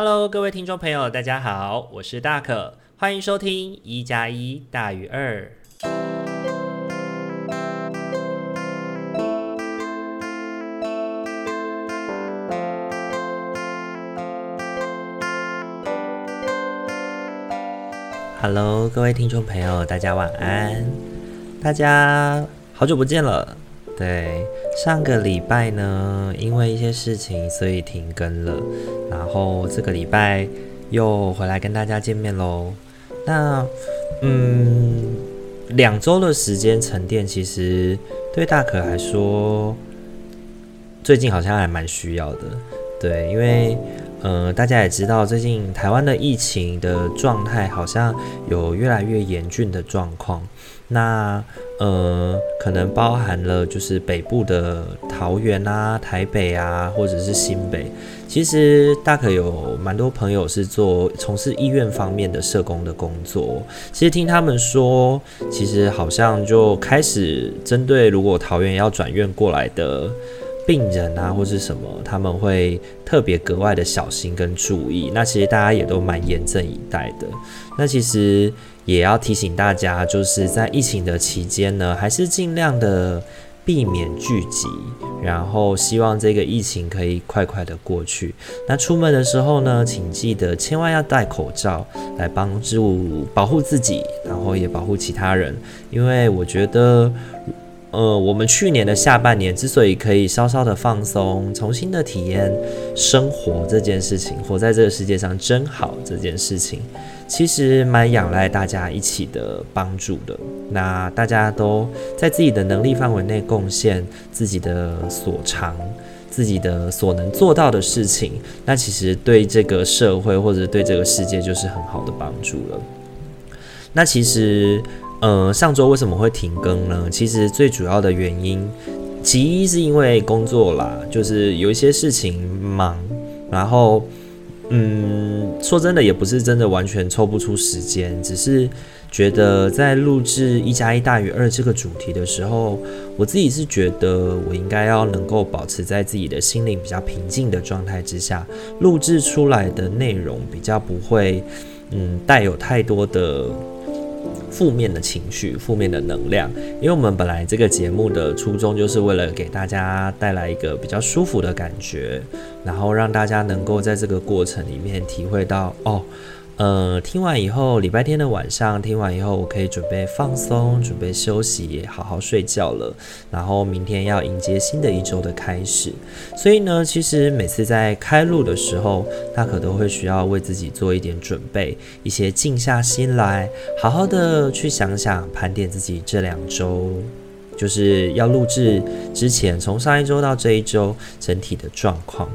Hello，各位听众朋友，大家好，我是大可，欢迎收听一加一大于二。Hello，各位听众朋友，大家晚安，大家好久不见了。对，上个礼拜呢，因为一些事情，所以停更了。然后这个礼拜又回来跟大家见面喽。那，嗯，两周的时间沉淀，其实对大可来说，最近好像还蛮需要的。对，因为，呃，大家也知道，最近台湾的疫情的状态好像有越来越严峻的状况。那呃，可能包含了就是北部的桃园啊、台北啊，或者是新北。其实大可有蛮多朋友是做从事医院方面的社工的工作。其实听他们说，其实好像就开始针对如果桃园要转院过来的病人啊，或是什么，他们会特别格外的小心跟注意。那其实大家也都蛮严阵以待的。那其实。也要提醒大家，就是在疫情的期间呢，还是尽量的避免聚集，然后希望这个疫情可以快快的过去。那出门的时候呢，请记得千万要戴口罩，来帮助保护自己，然后也保护其他人。因为我觉得，呃，我们去年的下半年之所以可以稍稍的放松，重新的体验生活这件事情，活在这个世界上真好这件事情。其实蛮仰赖大家一起的帮助的。那大家都在自己的能力范围内贡献自己的所长，自己的所能做到的事情，那其实对这个社会或者对这个世界就是很好的帮助了。那其实，呃，上周为什么会停更呢？其实最主要的原因，其一是因为工作啦，就是有一些事情忙，然后。嗯，说真的，也不是真的完全抽不出时间，只是觉得在录制一加一大于二这个主题的时候，我自己是觉得我应该要能够保持在自己的心灵比较平静的状态之下，录制出来的内容比较不会，嗯，带有太多的。负面的情绪、负面的能量，因为我们本来这个节目的初衷就是为了给大家带来一个比较舒服的感觉，然后让大家能够在这个过程里面体会到哦。呃，听完以后，礼拜天的晚上听完以后，我可以准备放松，准备休息，好好睡觉了。然后明天要迎接新的一周的开始。所以呢，其实每次在开录的时候，大可都会需要为自己做一点准备，一些静下心来，好好的去想想，盘点自己这两周，就是要录制之前，从上一周到这一周整体的状况。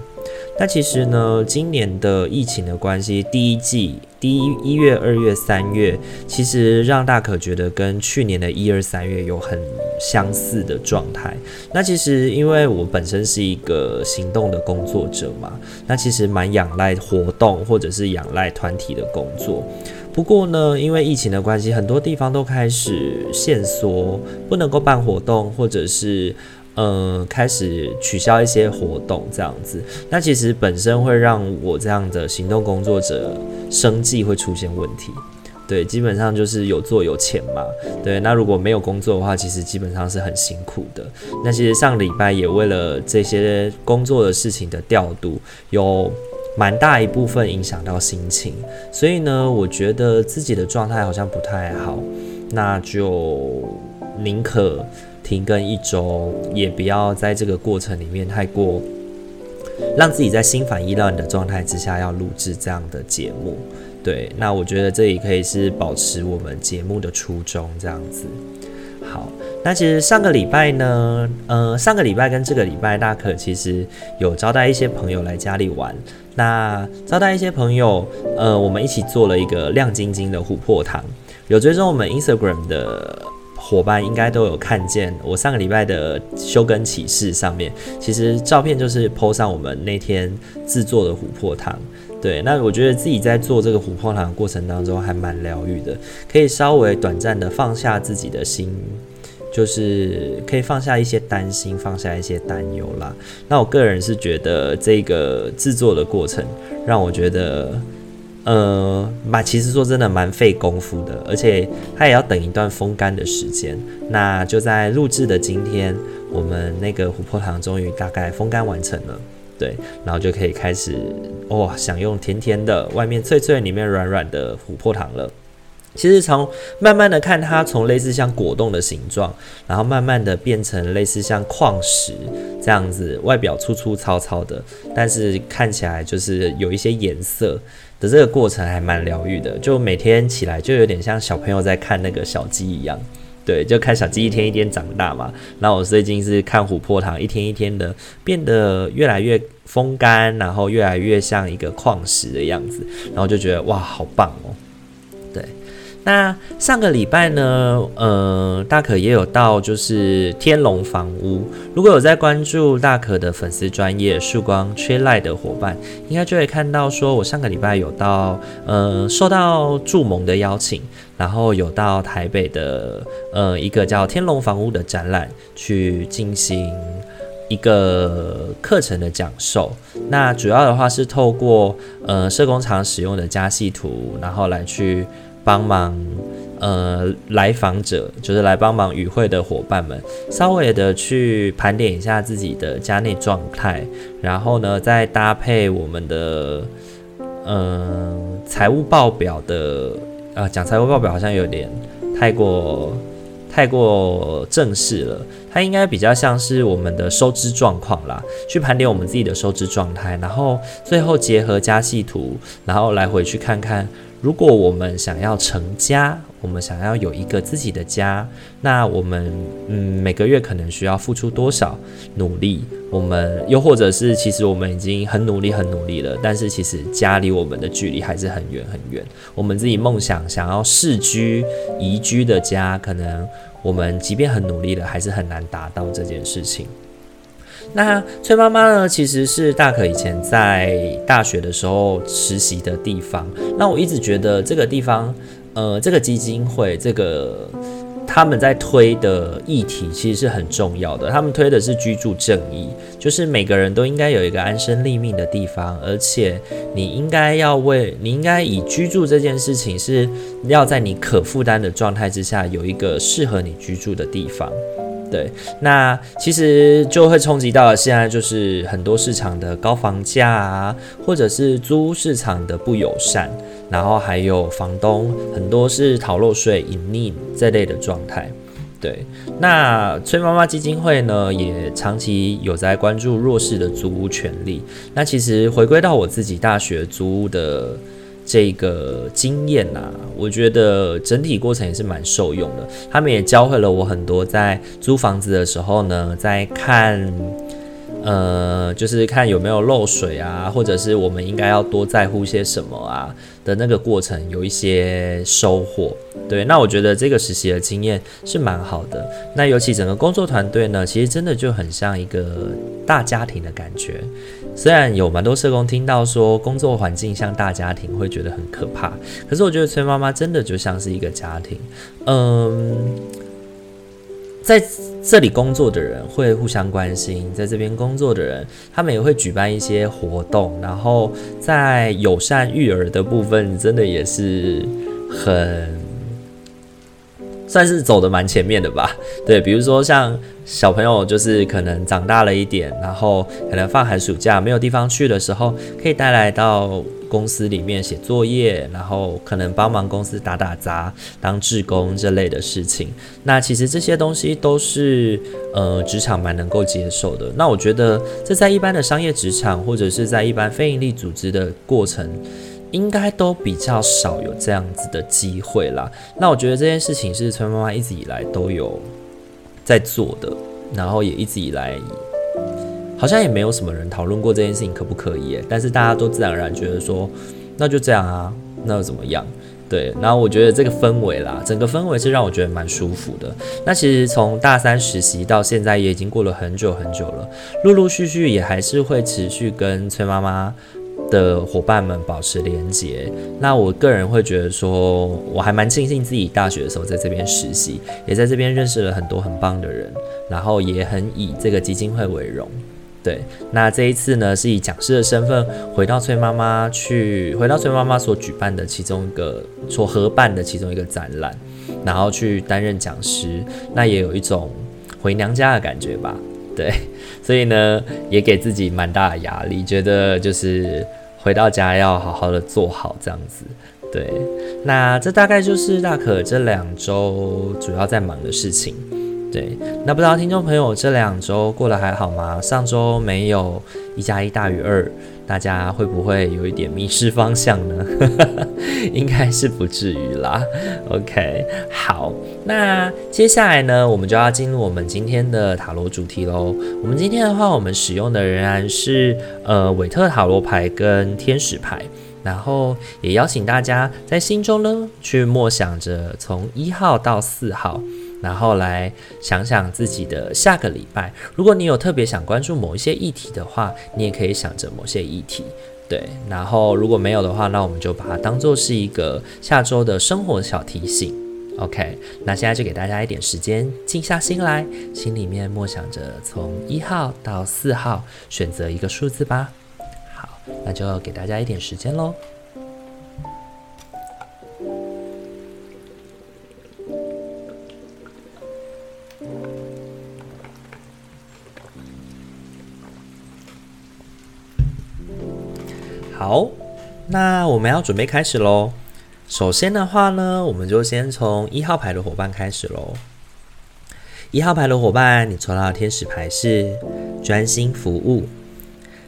那其实呢，今年的疫情的关系，第一季第一一月、二月、三月，其实让大可觉得跟去年的一二三月有很相似的状态。那其实因为我本身是一个行动的工作者嘛，那其实蛮仰赖活动或者是仰赖团体的工作。不过呢，因为疫情的关系，很多地方都开始限缩，不能够办活动，或者是。嗯，开始取消一些活动，这样子，那其实本身会让我这样的行动工作者生计会出现问题。对，基本上就是有做有钱嘛。对，那如果没有工作的话，其实基本上是很辛苦的。那其实上礼拜也为了这些工作的事情的调度，有蛮大一部分影响到心情。所以呢，我觉得自己的状态好像不太好，那就宁可。停更一周，也不要在这个过程里面太过让自己在心烦意乱的状态之下要录制这样的节目。对，那我觉得这也可以是保持我们节目的初衷这样子。好，那其实上个礼拜呢，呃，上个礼拜跟这个礼拜，大可其实有招待一些朋友来家里玩。那招待一些朋友，呃，我们一起做了一个亮晶晶的琥珀糖。有追踪我们 Instagram 的。伙伴应该都有看见我上个礼拜的修根启事上面，其实照片就是 po 上我们那天制作的琥珀糖。对，那我觉得自己在做这个琥珀糖的过程当中还蛮疗愈的，可以稍微短暂的放下自己的心，就是可以放下一些担心，放下一些担忧啦。那我个人是觉得这个制作的过程让我觉得，呃，蛮其实说真的蛮费功夫的，而且它也要等一段风干的时间。那就在录制的今天，我们那个琥珀糖终于大概风干完成了。对，然后就可以开始哇，享用甜甜的，外面脆脆，里面软软的琥珀糖了。其实从慢慢的看它，从类似像果冻的形状，然后慢慢的变成类似像矿石这样子，外表粗粗糙糙的，但是看起来就是有一些颜色的这个过程还蛮疗愈的。就每天起来就有点像小朋友在看那个小鸡一样。对，就看小鸡一天一天长大嘛。那我最近是看琥珀糖一天一天的变得越来越风干，然后越来越像一个矿石的样子，然后就觉得哇，好棒哦。那上个礼拜呢，呃，大可也有到就是天龙房屋。如果有在关注大可的粉丝专业曙光缺赖的伙伴，应该就会看到说我上个礼拜有到呃，受到祝盟的邀请。然后有到台北的呃一个叫天龙房屋的展览去进行一个课程的讲授。那主要的话是透过呃社工常使用的家系图，然后来去帮忙呃来访者，就是来帮忙与会的伙伴们，稍微的去盘点一下自己的家内状态，然后呢再搭配我们的呃财务报表的。啊，讲财务报表好像有点太过太过正式了，它应该比较像是我们的收支状况啦，去盘点我们自己的收支状态，然后最后结合家系图，然后来回去看看。如果我们想要成家，我们想要有一个自己的家，那我们嗯每个月可能需要付出多少努力？我们又或者是其实我们已经很努力很努力了，但是其实家离我们的距离还是很远很远。我们自己梦想想要世居宜居的家，可能我们即便很努力了，还是很难达到这件事情。那崔妈妈呢，其实是大可以前在大学的时候实习的地方。那我一直觉得这个地方，呃，这个基金会，这个他们在推的议题其实是很重要的。他们推的是居住正义，就是每个人都应该有一个安身立命的地方，而且你应该要为，你应该以居住这件事情是要在你可负担的状态之下，有一个适合你居住的地方。对，那其实就会冲击到现在就是很多市场的高房价啊，或者是租屋市场的不友善，然后还有房东很多是逃漏税、隐匿这类的状态。对，那崔妈妈基金会呢，也长期有在关注弱势的租屋权利。那其实回归到我自己大学租屋的。这个经验呐、我觉得整体过程也是蛮受用的。他们也教会了我很多，在租房子的时候呢，在看，呃，就是看有没有漏水啊，或者是我们应该要多在乎些什么啊的那个过程，有一些收获。对，那我觉得这个实习的经验是蛮好的。那尤其整个工作团队呢，其实真的就很像一个大家庭的感觉。虽然有蛮多社工听到说工作环境像大家庭，会觉得很可怕，可是我觉得崔妈妈真的就像是一个家庭。嗯，在这里工作的人会互相关心，在这边工作的人，他们也会举办一些活动，然后在友善育儿的部分，真的也是很。算是走得蛮前面的吧，对，比如说像小朋友，就是可能长大了一点，然后可能放寒暑假没有地方去的时候，可以带来到公司里面写作业，然后可能帮忙公司打打杂、当志工这类的事情。那其实这些东西都是呃职场蛮能够接受的。那我觉得这在一般的商业职场或者是在一般非营利组织的过程。应该都比较少有这样子的机会啦。那我觉得这件事情是崔妈妈一直以来都有在做的，然后也一直以来好像也没有什么人讨论过这件事情可不可以。但是大家都自然而然觉得说，那就这样啊，那又怎么样？对。然后我觉得这个氛围啦，整个氛围是让我觉得蛮舒服的。那其实从大三实习到现在也已经过了很久很久了，陆陆续续也还是会持续跟崔妈妈。的伙伴们保持连结。那我个人会觉得说，我还蛮庆幸自己大学的时候在这边实习，也在这边认识了很多很棒的人，然后也很以这个基金会为荣。对，那这一次呢，是以讲师的身份回到崔妈妈去，回到崔妈妈所举办的其中一个所合办的其中一个展览，然后去担任讲师，那也有一种回娘家的感觉吧。对，所以呢，也给自己蛮大的压力，觉得就是回到家要好好的做好这样子。对，那这大概就是大可这两周主要在忙的事情。对，那不知道听众朋友这两周过得还好吗？上周没有一加一大于二，大家会不会有一点迷失方向呢？应该是不至于啦。OK，好，那接下来呢，我们就要进入我们今天的塔罗主题喽。我们今天的话，我们使用的仍然是呃韦特塔罗牌跟天使牌，然后也邀请大家在心中呢去默想着从一号到四号。然后来想想自己的下个礼拜，如果你有特别想关注某一些议题的话，你也可以想着某些议题，对。然后如果没有的话，那我们就把它当做是一个下周的生活小提醒。OK，那现在就给大家一点时间，静下心来，心里面默想着从一号到四号，选择一个数字吧。好，那就给大家一点时间喽。那我们要准备开始喽。首先的话呢，我们就先从一号牌的伙伴开始喽。一号牌的伙伴，你抽到的天使牌是专心服务。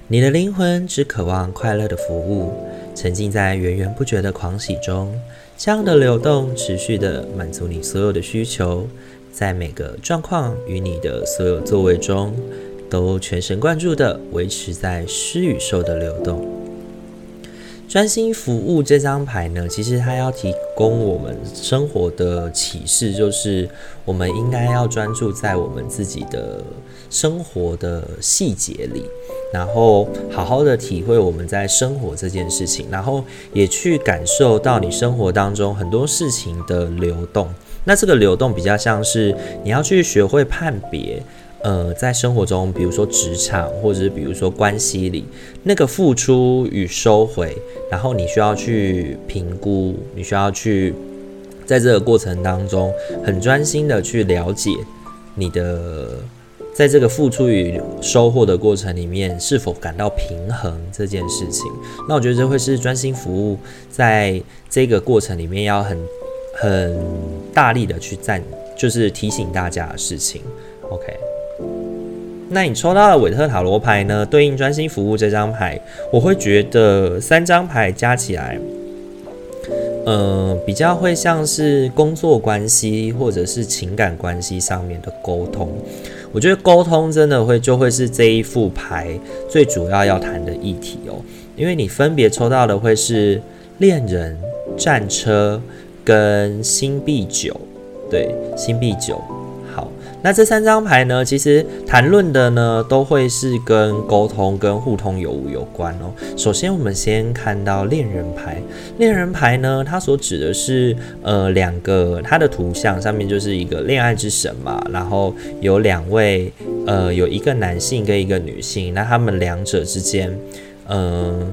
你的灵魂只渴望快乐的服务，沉浸在源源不绝的狂喜中。这样的流动持续的满足你所有的需求，在每个状况与你的所有作为中，都全神贯注的维持在施与受的流动。专心服务这张牌呢，其实它要提供我们生活的启示，就是我们应该要专注在我们自己的生活的细节里，然后好好的体会我们在生活这件事情，然后也去感受到你生活当中很多事情的流动。那这个流动比较像是你要去学会判别。呃，在生活中，比如说职场，或者是比如说关系里，那个付出与收回，然后你需要去评估，你需要去在这个过程当中很专心的去了解你的，在这个付出与收获的过程里面是否感到平衡这件事情。那我觉得这会是专心服务在这个过程里面要很很大力的去赞，就是提醒大家的事情。OK。那你抽到的韦特塔罗牌呢？对应专心服务这张牌，我会觉得三张牌加起来，呃，比较会像是工作关系或者是情感关系上面的沟通。我觉得沟通真的会就会是这一副牌最主要要谈的议题哦，因为你分别抽到的会是恋人、战车跟星币九，对，星币九。那这三张牌呢，其实谈论的呢，都会是跟沟通、跟互通有无有关哦。首先，我们先看到恋人牌。恋人牌呢，它所指的是呃两个，它的图像上面就是一个恋爱之神嘛，然后有两位，呃，有一个男性跟一个女性，那他们两者之间，嗯、呃。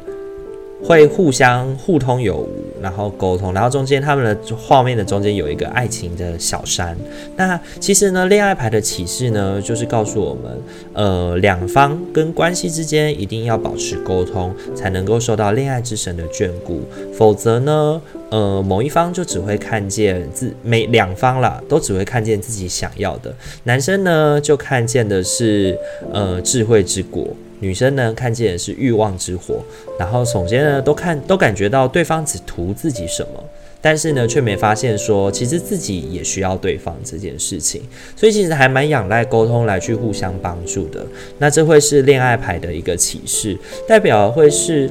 会互相互通有无，然后沟通，然后中间他们的画面的中间有一个爱情的小山。那其实呢，恋爱牌的启示呢，就是告诉我们，呃，两方跟关系之间一定要保持沟通，才能够受到恋爱之神的眷顾。否则呢，呃，某一方就只会看见自每两方啦，都只会看见自己想要的。男生呢，就看见的是呃智慧之果。女生呢，看见的是欲望之火，然后首先呢都看都感觉到对方只图自己什么，但是呢却没发现说其实自己也需要对方这件事情，所以其实还蛮仰赖沟通来去互相帮助的。那这会是恋爱牌的一个启示，代表会是，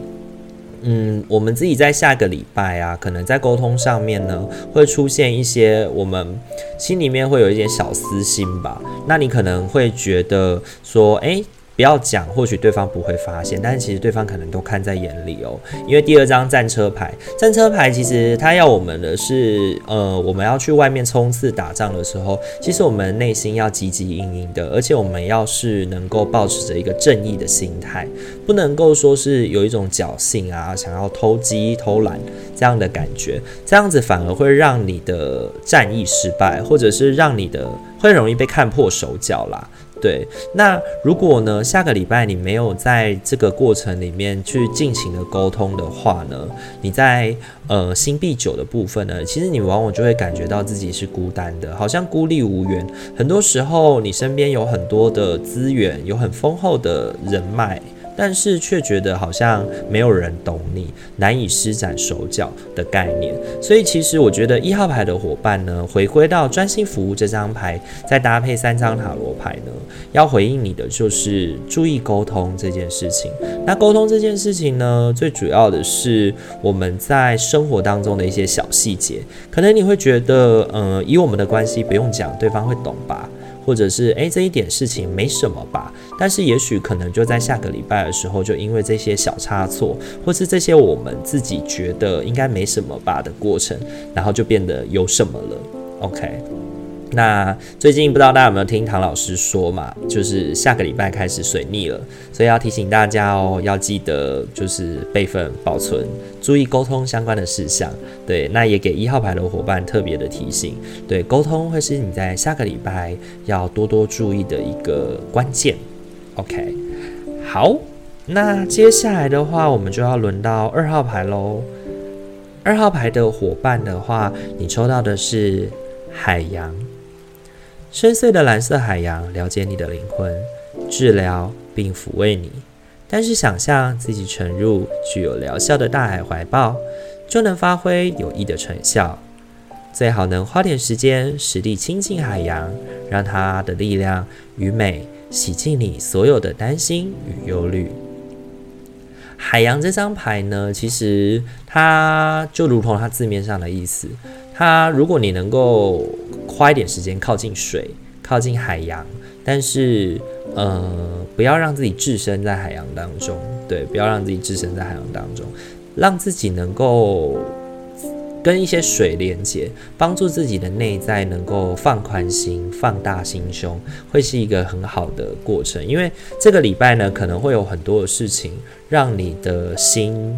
嗯，我们自己在下个礼拜啊，可能在沟通上面呢会出现一些我们心里面会有一点小私心吧。那你可能会觉得说，诶。不要讲，或许对方不会发现，但是其实对方可能都看在眼里哦。因为第二张战车牌，战车牌其实他要我们的是，呃，我们要去外面冲刺打仗的时候，其实我们内心要积极营营的，而且我们要是能够保持着一个正义的心态，不能够说是有一种侥幸啊，想要偷鸡偷懒这样的感觉，这样子反而会让你的战役失败，或者是让你的会容易被看破手脚啦。对，那如果呢，下个礼拜你没有在这个过程里面去进行的沟通的话呢，你在呃星币九的部分呢，其实你往往就会感觉到自己是孤单的，好像孤立无援。很多时候，你身边有很多的资源，有很丰厚的人脉。但是却觉得好像没有人懂你，难以施展手脚的概念。所以其实我觉得一号牌的伙伴呢，回归到专心服务这张牌，再搭配三张塔罗牌呢，要回应你的就是注意沟通这件事情。那沟通这件事情呢，最主要的是我们在生活当中的一些小细节，可能你会觉得，呃，以我们的关系不用讲，对方会懂吧？或者是诶，这一点事情没什么吧，但是也许可能就在下个礼拜的时候，就因为这些小差错，或是这些我们自己觉得应该没什么吧的过程，然后就变得有什么了。OK。那最近不知道大家有没有听唐老师说嘛，就是下个礼拜开始水逆了，所以要提醒大家哦，要记得就是备份保存，注意沟通相关的事项。对，那也给一号牌的伙伴特别的提醒，对，沟通会是你在下个礼拜要多多注意的一个关键。OK，好，那接下来的话，我们就要轮到二号牌喽。二号牌的伙伴的话，你抽到的是海洋。深邃的蓝色海洋，了解你的灵魂，治疗并抚慰你。但是，想象自己沉入具有疗效的大海怀抱，就能发挥有益的成效。最好能花点时间实地亲近海洋，让它的力量与美洗净你所有的担心与忧虑。海洋这张牌呢，其实它就如同它字面上的意思，它如果你能够。花一点时间靠近水，靠近海洋，但是呃，不要让自己置身在海洋当中，对，不要让自己置身在海洋当中，让自己能够跟一些水连接，帮助自己的内在能够放宽心、放大心胸，会是一个很好的过程。因为这个礼拜呢，可能会有很多的事情让你的心。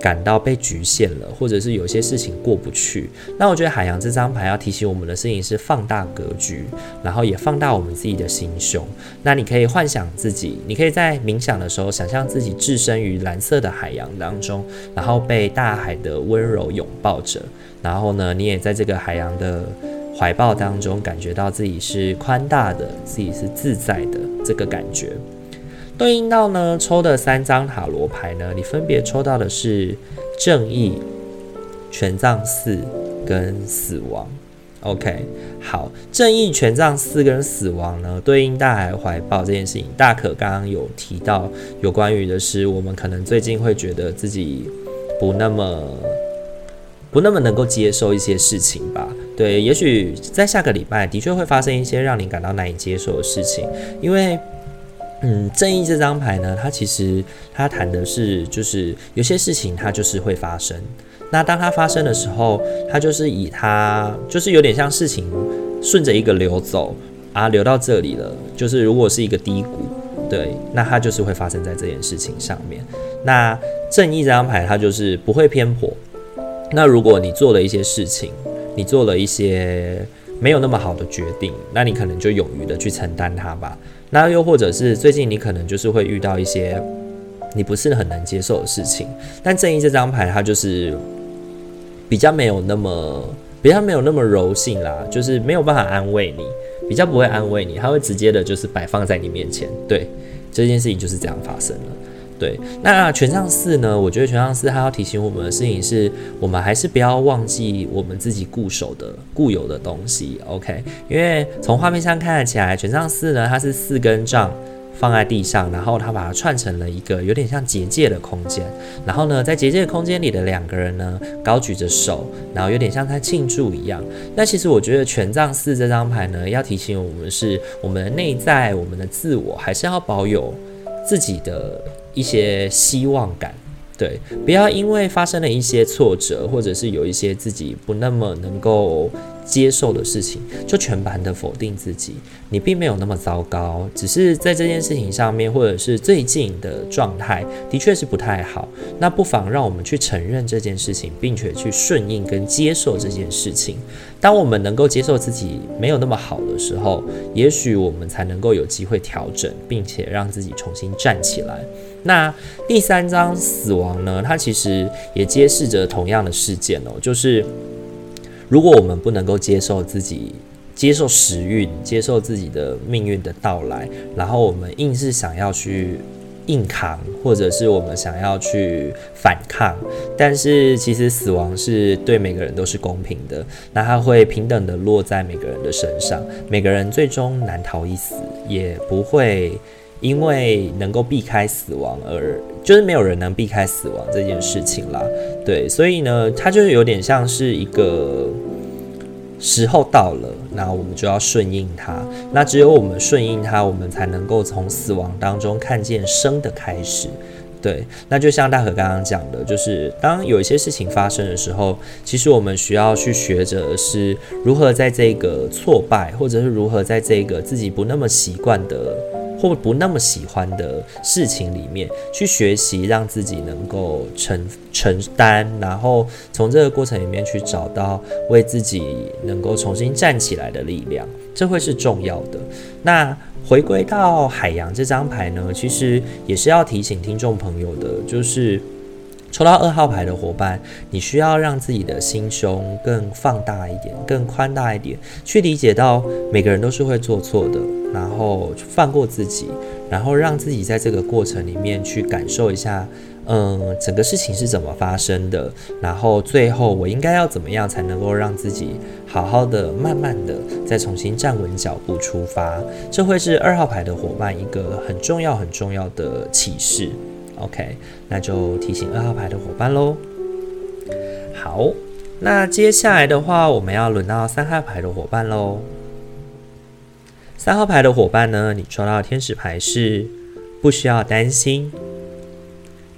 感到被局限了，或者是有些事情过不去。那我觉得海洋这张牌要提醒我们的事情是放大格局，然后也放大我们自己的心胸。那你可以幻想自己，你可以在冥想的时候想象自己置身于蓝色的海洋当中，然后被大海的温柔拥抱着。然后呢，你也在这个海洋的怀抱当中感觉到自己是宽大的，自己是自在的这个感觉。对应到呢，抽的三张塔罗牌呢，你分别抽到的是正义、权杖四跟死亡。OK，好，正义、权杖四跟死亡呢，对应大海怀抱这件事情。大可刚刚有提到有关于的是，我们可能最近会觉得自己不那么不那么能够接受一些事情吧。对，也许在下个礼拜的确会发生一些让你感到难以接受的事情，因为。嗯，正义这张牌呢，它其实它谈的是，就是有些事情它就是会发生。那当它发生的时候，它就是以它就是有点像事情顺着一个流走啊，流到这里了。就是如果是一个低谷，对，那它就是会发生在这件事情上面。那正义这张牌它就是不会偏颇。那如果你做了一些事情，你做了一些没有那么好的决定，那你可能就勇于的去承担它吧。那又或者是最近你可能就是会遇到一些你不是很能接受的事情，但正义这张牌它就是比较没有那么比较没有那么柔性啦，就是没有办法安慰你，比较不会安慰你，它会直接的就是摆放在你面前，对，这件事情就是这样发生了。对，那权杖四呢？我觉得权杖四它要提醒我们的事情是，我们还是不要忘记我们自己固守的、固有的东西。OK，因为从画面上看起来，权杖四呢，它是四根杖放在地上，然后他把它串成了一个有点像结界的空间。然后呢，在结界空间里的两个人呢，高举着手，然后有点像在庆祝一样。那其实我觉得权杖四这张牌呢，要提醒我们是我们的内在，我们的自我还是要保有自己的一些希望感。对，不要因为发生了一些挫折，或者是有一些自己不那么能够接受的事情，就全盘的否定自己。你并没有那么糟糕，只是在这件事情上面，或者是最近的状态的确是不太好。那不妨让我们去承认这件事情，并且去顺应跟接受这件事情。当我们能够接受自己没有那么好的时候，也许我们才能够有机会调整，并且让自己重新站起来。那第三张死亡呢？它其实也揭示着同样的事件哦，就是如果我们不能够接受自己、接受时运、接受自己的命运的到来，然后我们硬是想要去硬扛，或者是我们想要去反抗，但是其实死亡是对每个人都是公平的，那它会平等的落在每个人的身上，每个人最终难逃一死，也不会。因为能够避开死亡而，就是没有人能避开死亡这件事情啦。对，所以呢，它就是有点像是一个时候到了，那我们就要顺应它。那只有我们顺应它，我们才能够从死亡当中看见生的开始。对，那就像大可刚刚讲的，就是当有一些事情发生的时候，其实我们需要去学着是如何在这个挫败，或者是如何在这个自己不那么习惯的。或不那么喜欢的事情里面去学习，让自己能够承承担，然后从这个过程里面去找到为自己能够重新站起来的力量，这会是重要的。那回归到海洋这张牌呢，其实也是要提醒听众朋友的，就是。抽到二号牌的伙伴，你需要让自己的心胸更放大一点，更宽大一点，去理解到每个人都是会做错的，然后放过自己，然后让自己在这个过程里面去感受一下，嗯，整个事情是怎么发生的，然后最后我应该要怎么样才能够让自己好好的、慢慢的再重新站稳脚步出发，这会是二号牌的伙伴一个很重要、很重要的启示。OK，那就提醒二号牌的伙伴喽。好，那接下来的话，我们要轮到三号牌的伙伴喽。三号牌的伙伴呢，你抽到天使牌是不需要担心，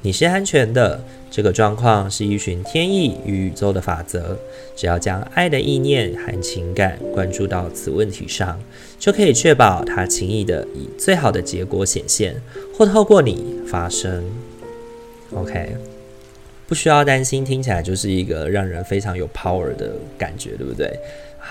你是安全的。这个状况是一群天意与宇宙的法则，只要将爱的意念和情感关注到此问题上，就可以确保它轻易的以最好的结果显现，或透过你发生。OK，不需要担心，听起来就是一个让人非常有 power 的感觉，对不对？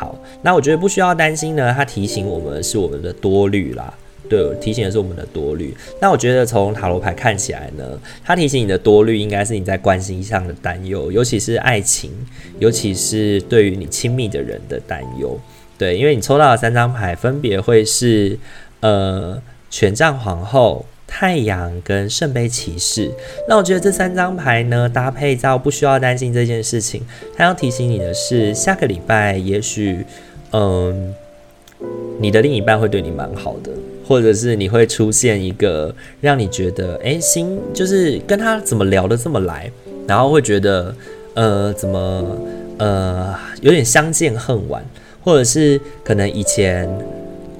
好，那我觉得不需要担心呢，它提醒我们是我们的多虑啦。对，提醒的是我们的多虑。那我觉得从塔罗牌看起来呢，它提醒你的多虑，应该是你在关系上的担忧，尤其是爱情，尤其是对于你亲密的人的担忧。对，因为你抽到的三张牌分别会是呃权杖皇后、太阳跟圣杯骑士。那我觉得这三张牌呢，搭配到不需要担心这件事情，他要提醒你的是，下个礼拜也许嗯、你的另一半会对你蛮好的。或者是你会出现一个让你觉得，哎，心就是跟他怎么聊得这么来，然后会觉得，呃，怎么，呃，有点相见恨晚，或者是可能以前。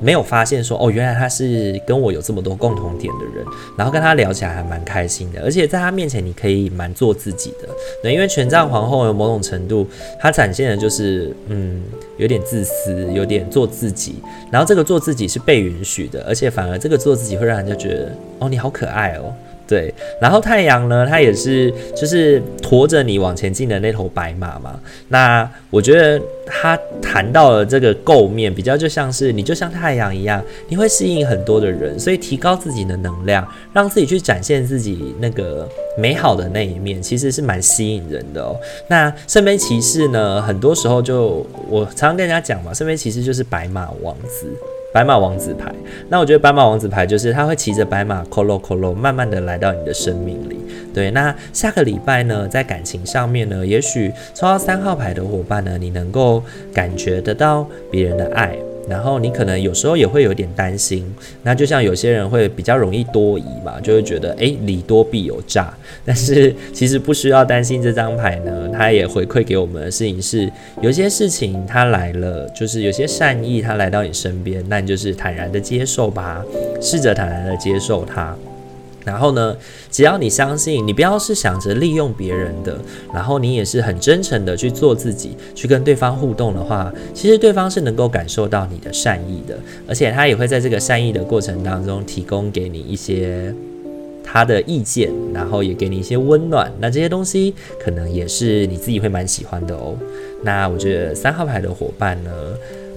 没有发现说哦，原来他是跟我有这么多共同点的人，然后跟他聊起来还蛮开心的，而且在他面前你可以蛮做自己的。对，因为权杖皇后有某种程度，他展现的就是嗯，有点自私，有点做自己。然后这个做自己是被允许的，而且反而这个做自己会让人家觉得哦，你好可爱哦。对，然后太阳呢，它也是就是驮着你往前进的那头白马嘛。那我觉得它谈到了这个构面，比较就像是你就像太阳一样，你会吸引很多的人，所以提高自己的能量，让自己去展现自己那个美好的那一面，其实是蛮吸引人的哦。那圣杯骑士呢，很多时候就我常常跟人家讲嘛，圣杯骑士就是白马王子。白马王子牌，那我觉得白马王子牌就是他会骑着白马，colo colo，慢慢的来到你的生命里。对，那下个礼拜呢，在感情上面呢，也许抽到三号牌的伙伴呢，你能够感觉得到别人的爱，然后你可能有时候也会有点担心。那就像有些人会比较容易多疑嘛，就会觉得诶，礼多必有诈。但是其实不需要担心这张牌呢，它也回馈给我们的事情是，有些事情它来了，就是有些善意它来到你身边，那你就是坦然的接受吧，试着坦然的接受它。然后呢，只要你相信，你不要是想着利用别人的，然后你也是很真诚的去做自己，去跟对方互动的话，其实对方是能够感受到你的善意的，而且他也会在这个善意的过程当中提供给你一些他的意见，然后也给你一些温暖。那这些东西可能也是你自己会蛮喜欢的哦。那我觉得三号牌的伙伴呢，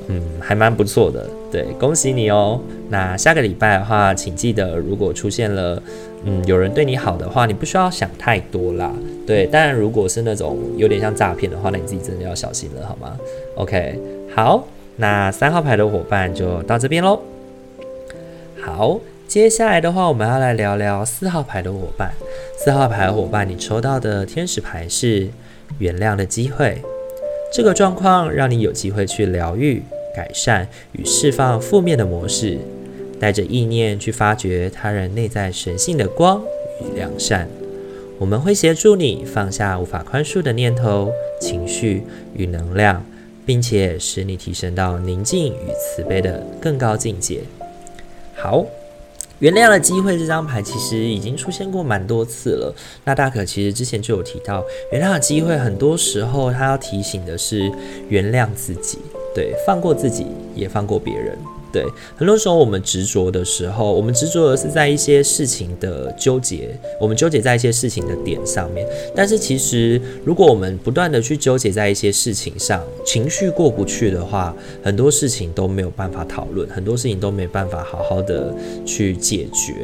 嗯，还蛮不错的。对，恭喜你哦。那下个礼拜的话，请记得，如果出现了，嗯，有人对你好的话，你不需要想太多啦。对，当然如果是那种有点像诈骗的话，那你自己真的要小心了，好吗？OK，好，那三号牌的伙伴就到这边喽。好，接下来的话，我们要来聊聊四号牌的伙伴。四号牌的伙伴，你抽到的天使牌是原谅的机会。这个状况让你有机会去疗愈。改善与释放负面的模式，带着意念去发掘他人内在神性的光与良善。我们会协助你放下无法宽恕的念头、情绪与能量，并且使你提升到宁静与慈悲的更高境界。好，原谅的机会这张牌其实已经出现过蛮多次了。那大可其实之前就有提到，原谅的机会很多时候他要提醒的是原谅自己。对，放过自己，也放过别人。对，很多时候我们执着的时候，我们执着的是在一些事情的纠结，我们纠结在一些事情的点上面。但是其实，如果我们不断的去纠结在一些事情上，情绪过不去的话，很多事情都没有办法讨论，很多事情都没办法好好的去解决。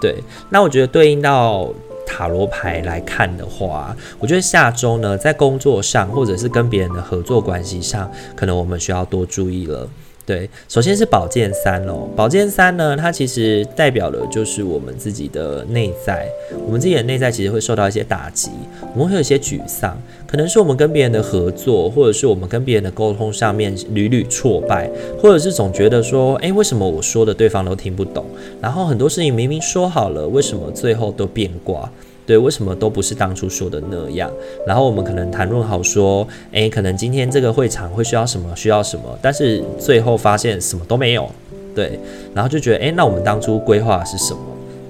对，那我觉得对应到。塔罗牌来看的话，我觉得下周呢，在工作上或者是跟别人的合作关系上，可能我们需要多注意了。对，首先是宝剑三哦，宝剑三呢，它其实代表的就是我们自己的内在，我们自己的内在其实会受到一些打击，我们会有一些沮丧，可能是我们跟别人的合作，或者是我们跟别人的沟通上面屡屡挫败，或者是总觉得说，诶，为什么我说的对方都听不懂？然后很多事情明明说好了，为什么最后都变卦？对，为什么都不是当初说的那样？然后我们可能谈论好说，诶，可能今天这个会场会需要什么，需要什么，但是最后发现什么都没有。对，然后就觉得，诶，那我们当初规划是什么？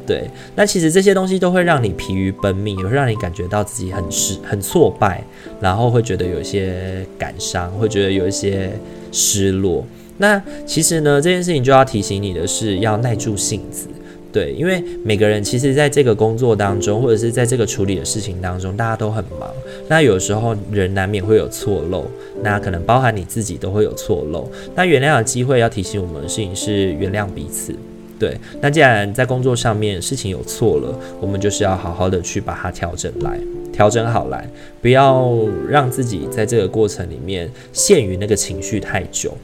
对，那其实这些东西都会让你疲于奔命，也会让你感觉到自己很失、很挫败，然后会觉得有一些感伤，会觉得有一些失落。那其实呢，这件事情就要提醒你的是，要耐住性子。对，因为每个人其实在这个工作当中，或者是在这个处理的事情当中，大家都很忙。那有时候人难免会有错漏，那可能包含你自己都会有错漏。那原谅的机会要提醒我们的事情是原谅彼此。对，那既然在工作上面事情有错了，我们就是要好好的去把它调整来，调整好来，不要让自己在这个过程里面陷于那个情绪太久。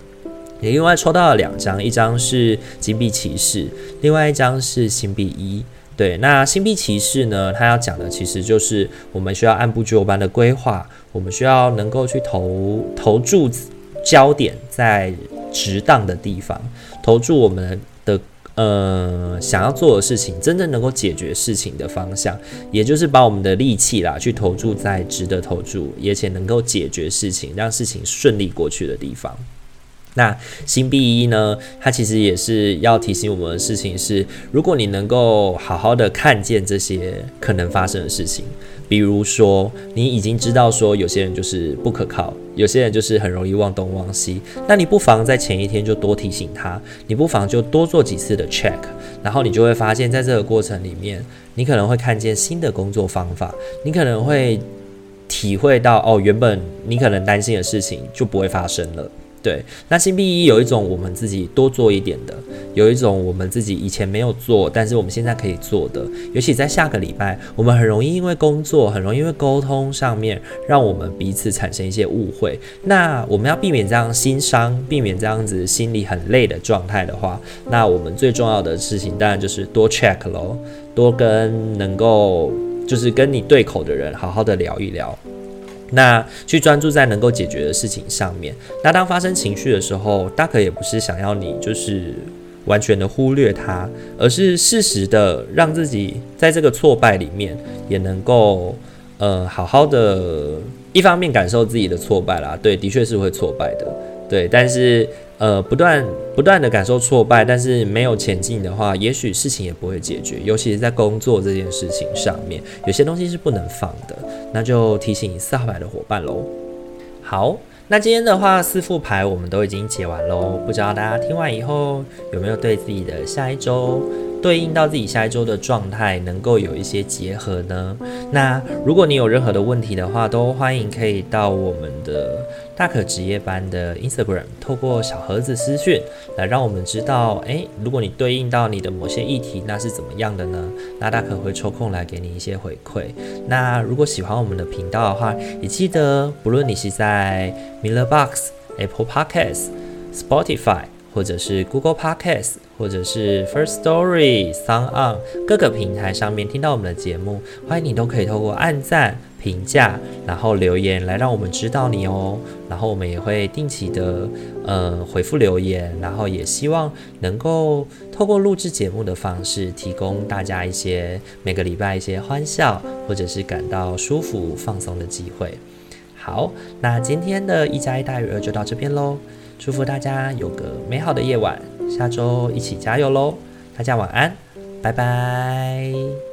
也另外抽到了两张，一张是金币骑士，另外一张是星币一。对，那星币骑士呢，它要讲的其实就是我们需要按部就班的规划，我们需要能够去投投注焦点在值当的地方，投注我们的呃想要做的事情，真正能够解决事情的方向，也就是把我们的力气啦去投注在值得投注，而且能够解决事情，让事情顺利过去的地方。那星币一呢？它其实也是要提醒我们的事情是：如果你能够好好的看见这些可能发生的事情，比如说你已经知道说有些人就是不可靠，有些人就是很容易忘东忘西，那你不妨在前一天就多提醒他，你不妨就多做几次的 check，然后你就会发现，在这个过程里面，你可能会看见新的工作方法，你可能会体会到哦，原本你可能担心的事情就不会发生了。对，那星币一有一种我们自己多做一点的，有一种我们自己以前没有做，但是我们现在可以做的。尤其在下个礼拜，我们很容易因为工作，很容易因为沟通上面，让我们彼此产生一些误会。那我们要避免这样心伤，避免这样子心里很累的状态的话，那我们最重要的事情当然就是多 check 喽，多跟能够就是跟你对口的人好好的聊一聊。那去专注在能够解决的事情上面。那当发生情绪的时候，大可也不是想要你就是完全的忽略它，而是适时的让自己在这个挫败里面也能够呃好好的，一方面感受自己的挫败啦，对，的确是会挫败的，对，但是。呃，不断不断的感受挫败，但是没有前进的话，也许事情也不会解决。尤其是在工作这件事情上面，有些东西是不能放的。那就提醒四号牌的伙伴喽。好，那今天的话，四副牌我们都已经解完喽。不知道大家听完以后，有没有对自己的下一周，对应到自己下一周的状态，能够有一些结合呢？那如果你有任何的问题的话，都欢迎可以到我们的大可职业班的 Instagram，透过小盒子私讯来让我们知道，诶，如果你对应到你的某些议题，那是怎么样的呢？那大可会抽空来给你一些回馈。那如果喜欢我们的频道的话，也记得，不论你是在 Miller Box、Apple Podcasts、Spotify。或者是 Google Podcast，或者是 First Story、SoundOn 各个平台上面听到我们的节目，欢迎你都可以透过按赞、评价，然后留言来让我们知道你哦。然后我们也会定期的呃回复留言，然后也希望能够透过录制节目的方式，提供大家一些每个礼拜一些欢笑，或者是感到舒服放松的机会。好，那今天的一加一大于二就到这边喽。祝福大家有个美好的夜晚，下周一起加油喽！大家晚安，拜拜。